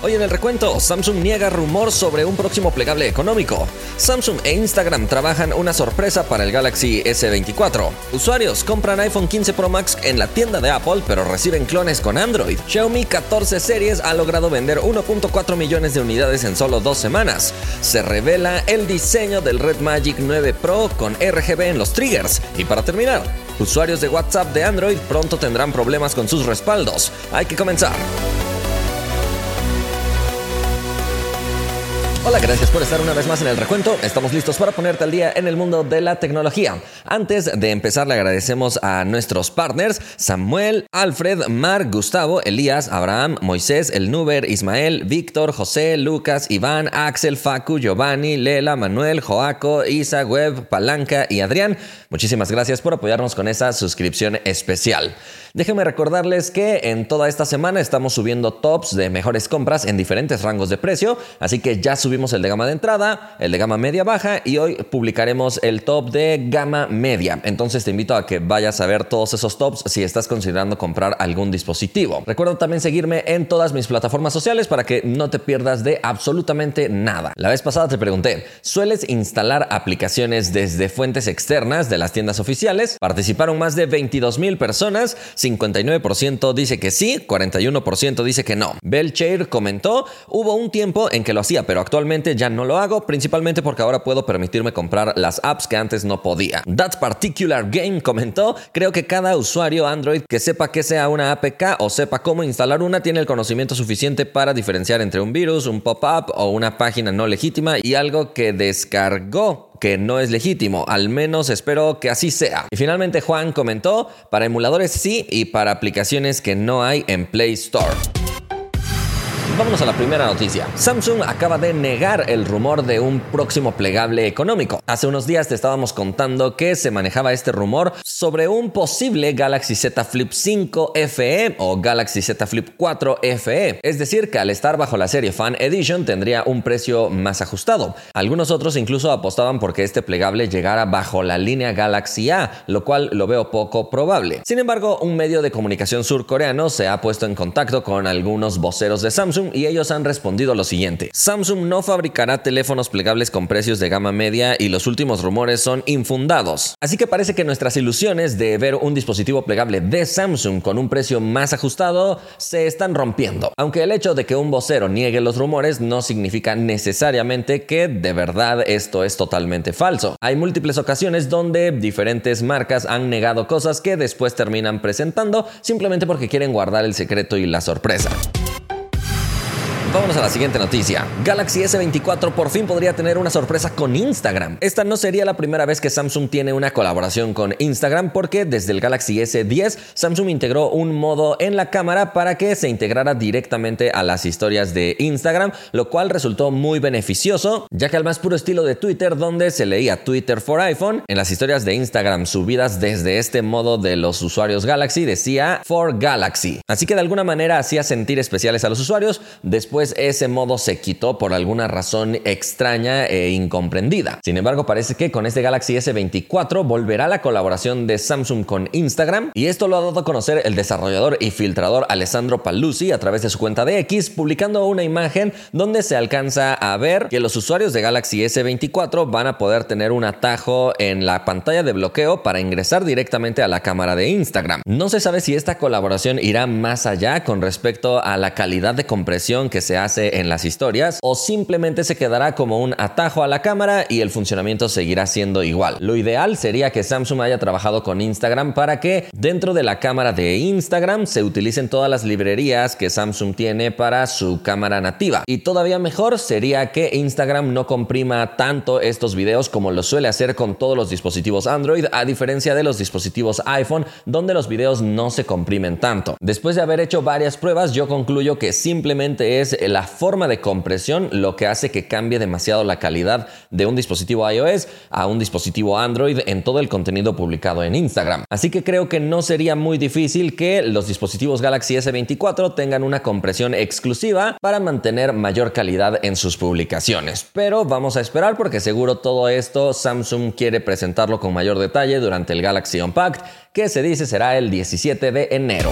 Hoy en el recuento, Samsung niega rumor sobre un próximo plegable económico. Samsung e Instagram trabajan una sorpresa para el Galaxy S24. Usuarios compran iPhone 15 Pro Max en la tienda de Apple, pero reciben clones con Android. Xiaomi 14 series ha logrado vender 1.4 millones de unidades en solo dos semanas. Se revela el diseño del Red Magic 9 Pro con RGB en los triggers. Y para terminar, usuarios de WhatsApp de Android pronto tendrán problemas con sus respaldos. Hay que comenzar. Hola, gracias por estar una vez más en el recuento. Estamos listos para ponerte al día en el mundo de la tecnología. Antes de empezar, le agradecemos a nuestros partners Samuel, Alfred, Mark, Gustavo, Elías, Abraham, Moisés, El Nuber, Ismael, Víctor, José, Lucas, Iván, Axel, Facu, Giovanni, Lela, Manuel, Joaco, Isa, Web, Palanca y Adrián. Muchísimas gracias por apoyarnos con esa suscripción especial. Déjenme recordarles que en toda esta semana estamos subiendo tops de mejores compras en diferentes rangos de precio, así que ya subimos el de gama de entrada, el de gama media baja y hoy publicaremos el top de gama media. Entonces te invito a que vayas a ver todos esos tops si estás considerando comprar algún dispositivo. Recuerda también seguirme en todas mis plataformas sociales para que no te pierdas de absolutamente nada. La vez pasada te pregunté, ¿sueles instalar aplicaciones desde fuentes externas de las tiendas oficiales? Participaron más de 22 mil personas 59% dice que sí, 41% dice que no. Belchair comentó, hubo un tiempo en que lo hacía, pero actualmente ya no lo hago, principalmente porque ahora puedo permitirme comprar las apps que antes no podía. That Particular Game comentó, creo que cada usuario Android que sepa que sea una APK o sepa cómo instalar una tiene el conocimiento suficiente para diferenciar entre un virus, un pop-up o una página no legítima y algo que descargó que no es legítimo. Al menos espero que así sea. Y finalmente Juan comentó, para emuladores sí y para aplicaciones que no hay en Play Store. Vámonos a la primera noticia. Samsung acaba de negar el rumor de un próximo plegable económico. Hace unos días te estábamos contando que se manejaba este rumor sobre un posible Galaxy Z Flip 5 FE o Galaxy Z Flip 4 FE. Es decir, que al estar bajo la serie Fan Edition tendría un precio más ajustado. Algunos otros incluso apostaban porque este plegable llegara bajo la línea Galaxy A, lo cual lo veo poco probable. Sin embargo, un medio de comunicación surcoreano se ha puesto en contacto con algunos voceros de Samsung y ellos han respondido lo siguiente. Samsung no fabricará teléfonos plegables con precios de gama media y los últimos rumores son infundados. Así que parece que nuestras ilusiones de ver un dispositivo plegable de Samsung con un precio más ajustado se están rompiendo. Aunque el hecho de que un vocero niegue los rumores no significa necesariamente que de verdad esto es totalmente falso. Hay múltiples ocasiones donde diferentes marcas han negado cosas que después terminan presentando simplemente porque quieren guardar el secreto y la sorpresa. Vámonos a la siguiente noticia. Galaxy S24 por fin podría tener una sorpresa con Instagram. Esta no sería la primera vez que Samsung tiene una colaboración con Instagram porque desde el Galaxy S10 Samsung integró un modo en la cámara para que se integrara directamente a las historias de Instagram, lo cual resultó muy beneficioso, ya que al más puro estilo de Twitter donde se leía Twitter for iPhone, en las historias de Instagram subidas desde este modo de los usuarios Galaxy decía for Galaxy. Así que de alguna manera hacía sentir especiales a los usuarios después pues ese modo se quitó por alguna razón extraña e incomprendida. Sin embargo, parece que con este Galaxy S24 volverá la colaboración de Samsung con Instagram y esto lo ha dado a conocer el desarrollador y filtrador Alessandro Paluzzi a través de su cuenta de X, publicando una imagen donde se alcanza a ver que los usuarios de Galaxy S24 van a poder tener un atajo en la pantalla de bloqueo para ingresar directamente a la cámara de Instagram. No se sabe si esta colaboración irá más allá con respecto a la calidad de compresión que se hace en las historias o simplemente se quedará como un atajo a la cámara y el funcionamiento seguirá siendo igual. Lo ideal sería que Samsung haya trabajado con Instagram para que dentro de la cámara de Instagram se utilicen todas las librerías que Samsung tiene para su cámara nativa. Y todavía mejor sería que Instagram no comprima tanto estos videos como lo suele hacer con todos los dispositivos Android, a diferencia de los dispositivos iPhone, donde los videos no se comprimen tanto. Después de haber hecho varias pruebas, yo concluyo que simplemente es la forma de compresión lo que hace que cambie demasiado la calidad de un dispositivo iOS a un dispositivo Android en todo el contenido publicado en Instagram. Así que creo que no sería muy difícil que los dispositivos Galaxy S24 tengan una compresión exclusiva para mantener mayor calidad en sus publicaciones. Pero vamos a esperar porque seguro todo esto Samsung quiere presentarlo con mayor detalle durante el Galaxy Unpacked que se dice será el 17 de enero.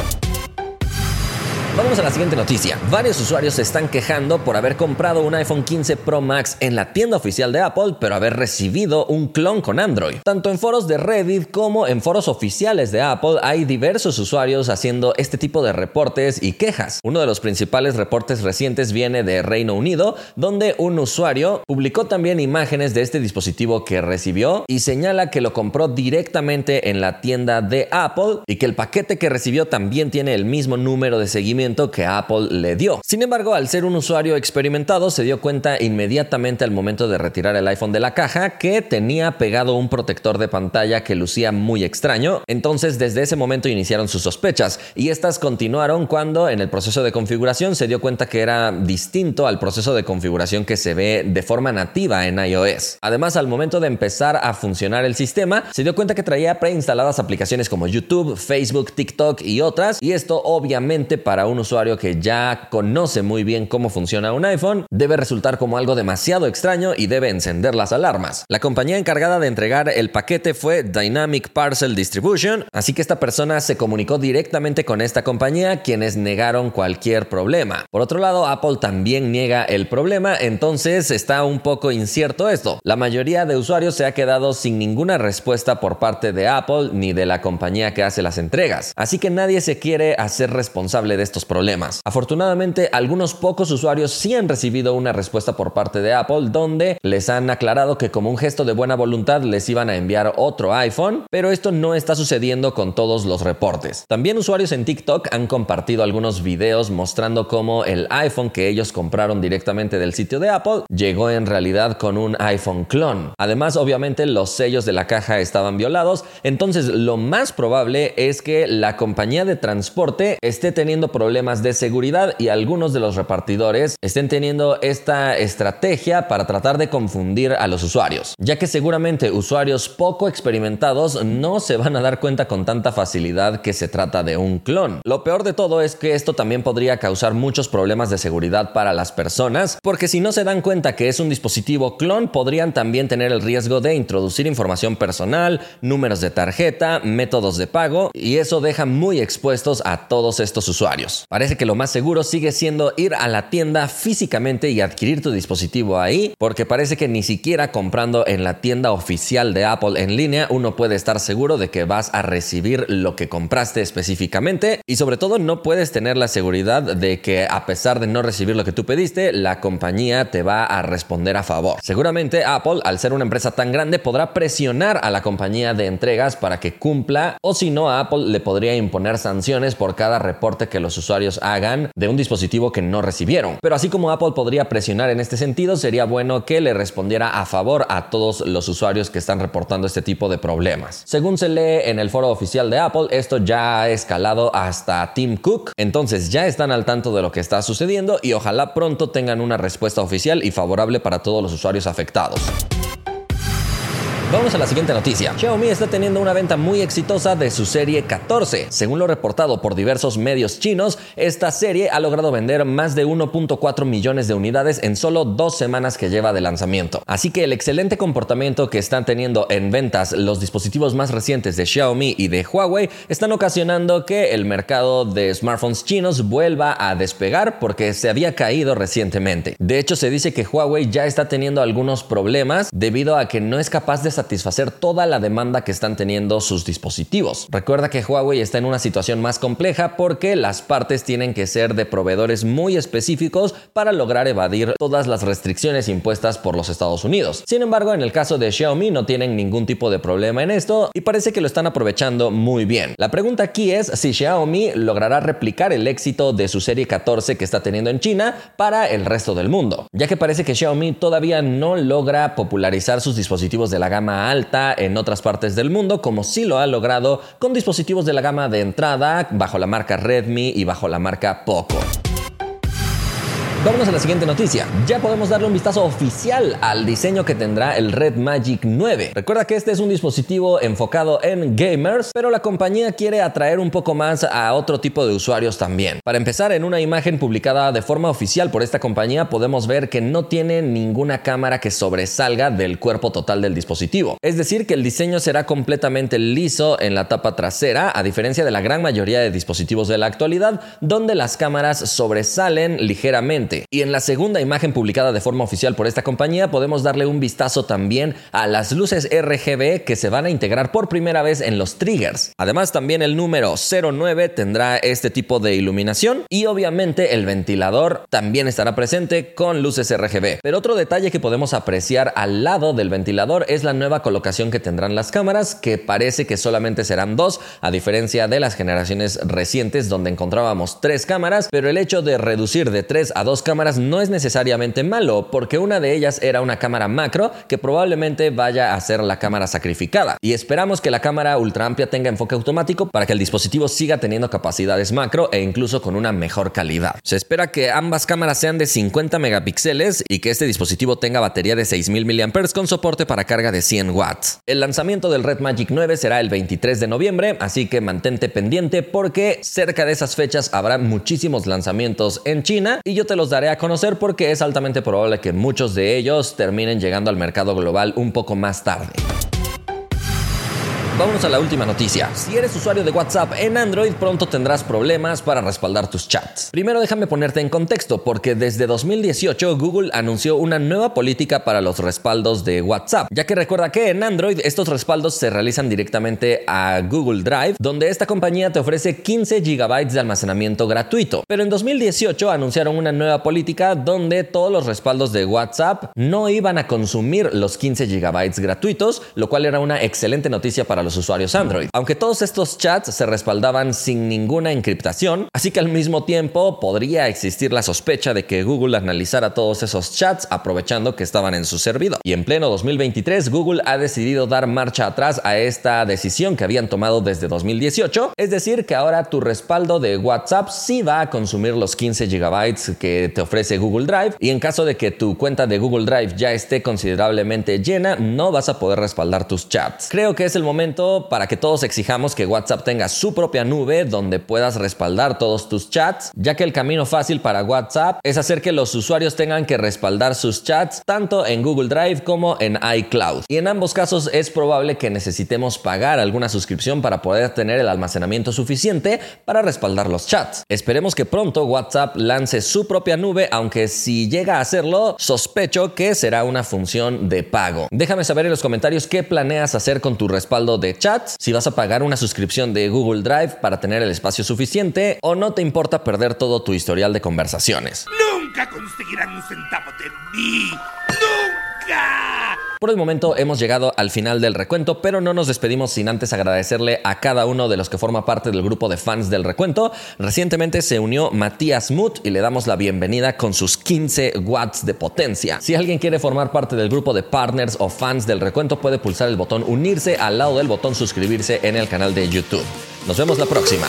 Vamos a la siguiente noticia. Varios usuarios se están quejando por haber comprado un iPhone 15 Pro Max en la tienda oficial de Apple, pero haber recibido un clon con Android. Tanto en foros de Reddit como en foros oficiales de Apple hay diversos usuarios haciendo este tipo de reportes y quejas. Uno de los principales reportes recientes viene de Reino Unido, donde un usuario publicó también imágenes de este dispositivo que recibió y señala que lo compró directamente en la tienda de Apple y que el paquete que recibió también tiene el mismo número de seguimiento que Apple le dio. Sin embargo, al ser un usuario experimentado, se dio cuenta inmediatamente al momento de retirar el iPhone de la caja que tenía pegado un protector de pantalla que lucía muy extraño. Entonces, desde ese momento iniciaron sus sospechas y estas continuaron cuando en el proceso de configuración se dio cuenta que era distinto al proceso de configuración que se ve de forma nativa en iOS. Además, al momento de empezar a funcionar el sistema, se dio cuenta que traía preinstaladas aplicaciones como YouTube, Facebook, TikTok y otras, y esto obviamente para un usuario que ya conoce muy bien cómo funciona un iPhone, debe resultar como algo demasiado extraño y debe encender las alarmas. La compañía encargada de entregar el paquete fue Dynamic Parcel Distribution, así que esta persona se comunicó directamente con esta compañía, quienes negaron cualquier problema. Por otro lado, Apple también niega el problema, entonces está un poco incierto esto. La mayoría de usuarios se ha quedado sin ninguna respuesta por parte de Apple ni de la compañía que hace las entregas, así que nadie se quiere hacer responsable de estos problemas. Afortunadamente, algunos pocos usuarios sí han recibido una respuesta por parte de Apple donde les han aclarado que como un gesto de buena voluntad les iban a enviar otro iPhone, pero esto no está sucediendo con todos los reportes. También usuarios en TikTok han compartido algunos videos mostrando cómo el iPhone que ellos compraron directamente del sitio de Apple llegó en realidad con un iPhone clon. Además, obviamente los sellos de la caja estaban violados, entonces lo más probable es que la compañía de transporte esté teniendo problemas problemas de seguridad y algunos de los repartidores estén teniendo esta estrategia para tratar de confundir a los usuarios, ya que seguramente usuarios poco experimentados no se van a dar cuenta con tanta facilidad que se trata de un clon. Lo peor de todo es que esto también podría causar muchos problemas de seguridad para las personas, porque si no se dan cuenta que es un dispositivo clon, podrían también tener el riesgo de introducir información personal, números de tarjeta, métodos de pago, y eso deja muy expuestos a todos estos usuarios. Parece que lo más seguro sigue siendo ir a la tienda físicamente y adquirir tu dispositivo ahí, porque parece que ni siquiera comprando en la tienda oficial de Apple en línea uno puede estar seguro de que vas a recibir lo que compraste específicamente y sobre todo no puedes tener la seguridad de que a pesar de no recibir lo que tú pediste, la compañía te va a responder a favor. Seguramente Apple, al ser una empresa tan grande, podrá presionar a la compañía de entregas para que cumpla o si no, Apple le podría imponer sanciones por cada reporte que los usuarios hagan de un dispositivo que no recibieron. Pero así como Apple podría presionar en este sentido, sería bueno que le respondiera a favor a todos los usuarios que están reportando este tipo de problemas. Según se lee en el foro oficial de Apple, esto ya ha escalado hasta Tim Cook, entonces ya están al tanto de lo que está sucediendo y ojalá pronto tengan una respuesta oficial y favorable para todos los usuarios afectados. Vamos a la siguiente noticia. Xiaomi está teniendo una venta muy exitosa de su serie 14. Según lo reportado por diversos medios chinos, esta serie ha logrado vender más de 1.4 millones de unidades en solo dos semanas que lleva de lanzamiento. Así que el excelente comportamiento que están teniendo en ventas los dispositivos más recientes de Xiaomi y de Huawei están ocasionando que el mercado de smartphones chinos vuelva a despegar porque se había caído recientemente. De hecho, se dice que Huawei ya está teniendo algunos problemas debido a que no es capaz de satisfacer toda la demanda que están teniendo sus dispositivos. Recuerda que Huawei está en una situación más compleja porque las partes tienen que ser de proveedores muy específicos para lograr evadir todas las restricciones impuestas por los Estados Unidos. Sin embargo, en el caso de Xiaomi no tienen ningún tipo de problema en esto y parece que lo están aprovechando muy bien. La pregunta aquí es si Xiaomi logrará replicar el éxito de su serie 14 que está teniendo en China para el resto del mundo, ya que parece que Xiaomi todavía no logra popularizar sus dispositivos de la gama alta en otras partes del mundo, como sí lo ha logrado con dispositivos de la gama de entrada bajo la marca Redmi y bajo la marca Poco. Vámonos a la siguiente noticia. Ya podemos darle un vistazo oficial al diseño que tendrá el Red Magic 9. Recuerda que este es un dispositivo enfocado en gamers, pero la compañía quiere atraer un poco más a otro tipo de usuarios también. Para empezar, en una imagen publicada de forma oficial por esta compañía podemos ver que no tiene ninguna cámara que sobresalga del cuerpo total del dispositivo. Es decir, que el diseño será completamente liso en la tapa trasera, a diferencia de la gran mayoría de dispositivos de la actualidad, donde las cámaras sobresalen ligeramente y en la segunda imagen publicada de forma oficial por esta compañía podemos darle un vistazo también a las luces RGB que se van a integrar por primera vez en los triggers. Además también el número 09 tendrá este tipo de iluminación y obviamente el ventilador también estará presente con luces RGB. Pero otro detalle que podemos apreciar al lado del ventilador es la nueva colocación que tendrán las cámaras que parece que solamente serán dos a diferencia de las generaciones recientes donde encontrábamos tres cámaras pero el hecho de reducir de tres a dos cámaras no es necesariamente malo, porque una de ellas era una cámara macro que probablemente vaya a ser la cámara sacrificada. Y esperamos que la cámara ultra amplia tenga enfoque automático para que el dispositivo siga teniendo capacidades macro e incluso con una mejor calidad. Se espera que ambas cámaras sean de 50 megapíxeles y que este dispositivo tenga batería de 6000 mAh con soporte para carga de 100 watts. El lanzamiento del Red Magic 9 será el 23 de noviembre, así que mantente pendiente porque cerca de esas fechas habrá muchísimos lanzamientos en China y yo te los daré a conocer porque es altamente probable que muchos de ellos terminen llegando al mercado global un poco más tarde. Vámonos a la última noticia. Si eres usuario de WhatsApp en Android, pronto tendrás problemas para respaldar tus chats. Primero déjame ponerte en contexto, porque desde 2018 Google anunció una nueva política para los respaldos de WhatsApp, ya que recuerda que en Android estos respaldos se realizan directamente a Google Drive, donde esta compañía te ofrece 15 GB de almacenamiento gratuito. Pero en 2018 anunciaron una nueva política donde todos los respaldos de WhatsApp no iban a consumir los 15 GB gratuitos, lo cual era una excelente noticia para los usuarios Android. Aunque todos estos chats se respaldaban sin ninguna encriptación, así que al mismo tiempo podría existir la sospecha de que Google analizara todos esos chats aprovechando que estaban en su servidor. Y en pleno 2023, Google ha decidido dar marcha atrás a esta decisión que habían tomado desde 2018, es decir, que ahora tu respaldo de WhatsApp sí va a consumir los 15 GB que te ofrece Google Drive y en caso de que tu cuenta de Google Drive ya esté considerablemente llena, no vas a poder respaldar tus chats. Creo que es el momento para que todos exijamos que WhatsApp tenga su propia nube donde puedas respaldar todos tus chats, ya que el camino fácil para WhatsApp es hacer que los usuarios tengan que respaldar sus chats tanto en Google Drive como en iCloud. Y en ambos casos es probable que necesitemos pagar alguna suscripción para poder tener el almacenamiento suficiente para respaldar los chats. Esperemos que pronto WhatsApp lance su propia nube, aunque si llega a hacerlo, sospecho que será una función de pago. Déjame saber en los comentarios qué planeas hacer con tu respaldo de chats, si vas a pagar una suscripción de Google Drive para tener el espacio suficiente o no te importa perder todo tu historial de conversaciones. Nunca conseguirán un centavo de mí. Nunca. Por el momento hemos llegado al final del recuento, pero no nos despedimos sin antes agradecerle a cada uno de los que forma parte del grupo de fans del recuento. Recientemente se unió Matías Mut y le damos la bienvenida con sus 15 watts de potencia. Si alguien quiere formar parte del grupo de partners o fans del recuento, puede pulsar el botón unirse al lado del botón suscribirse en el canal de YouTube. Nos vemos la próxima.